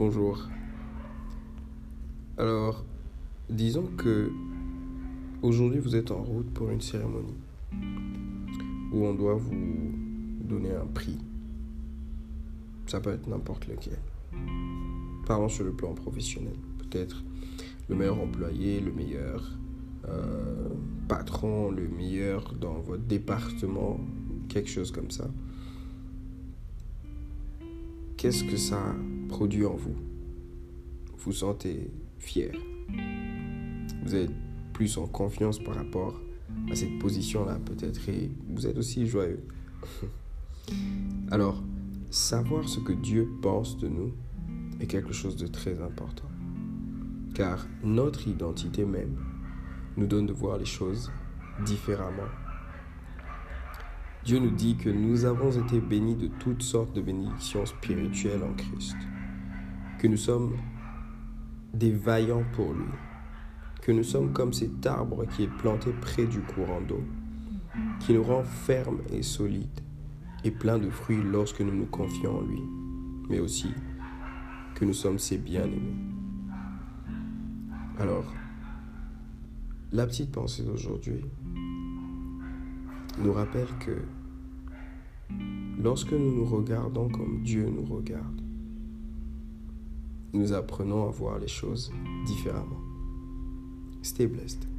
Bonjour. Alors, disons que aujourd'hui vous êtes en route pour une cérémonie où on doit vous donner un prix. Ça peut être n'importe lequel. Parlons sur le plan professionnel. Peut-être le meilleur employé, le meilleur euh, patron, le meilleur dans votre département, quelque chose comme ça. Qu'est-ce que ça produit en vous? Vous sentez fier? Vous êtes plus en confiance par rapport à cette position-là peut-être et vous êtes aussi joyeux. Alors, savoir ce que Dieu pense de nous est quelque chose de très important. Car notre identité même nous donne de voir les choses différemment Dieu nous dit que nous avons été bénis de toutes sortes de bénédictions spirituelles en Christ, que nous sommes des vaillants pour lui, que nous sommes comme cet arbre qui est planté près du courant d'eau, qui nous rend fermes et solides et pleins de fruits lorsque nous nous confions en lui, mais aussi que nous sommes ses bien-aimés. Alors, la petite pensée d'aujourd'hui nous rappelle que lorsque nous nous regardons comme Dieu nous regarde, nous apprenons à voir les choses différemment. Stay blessed.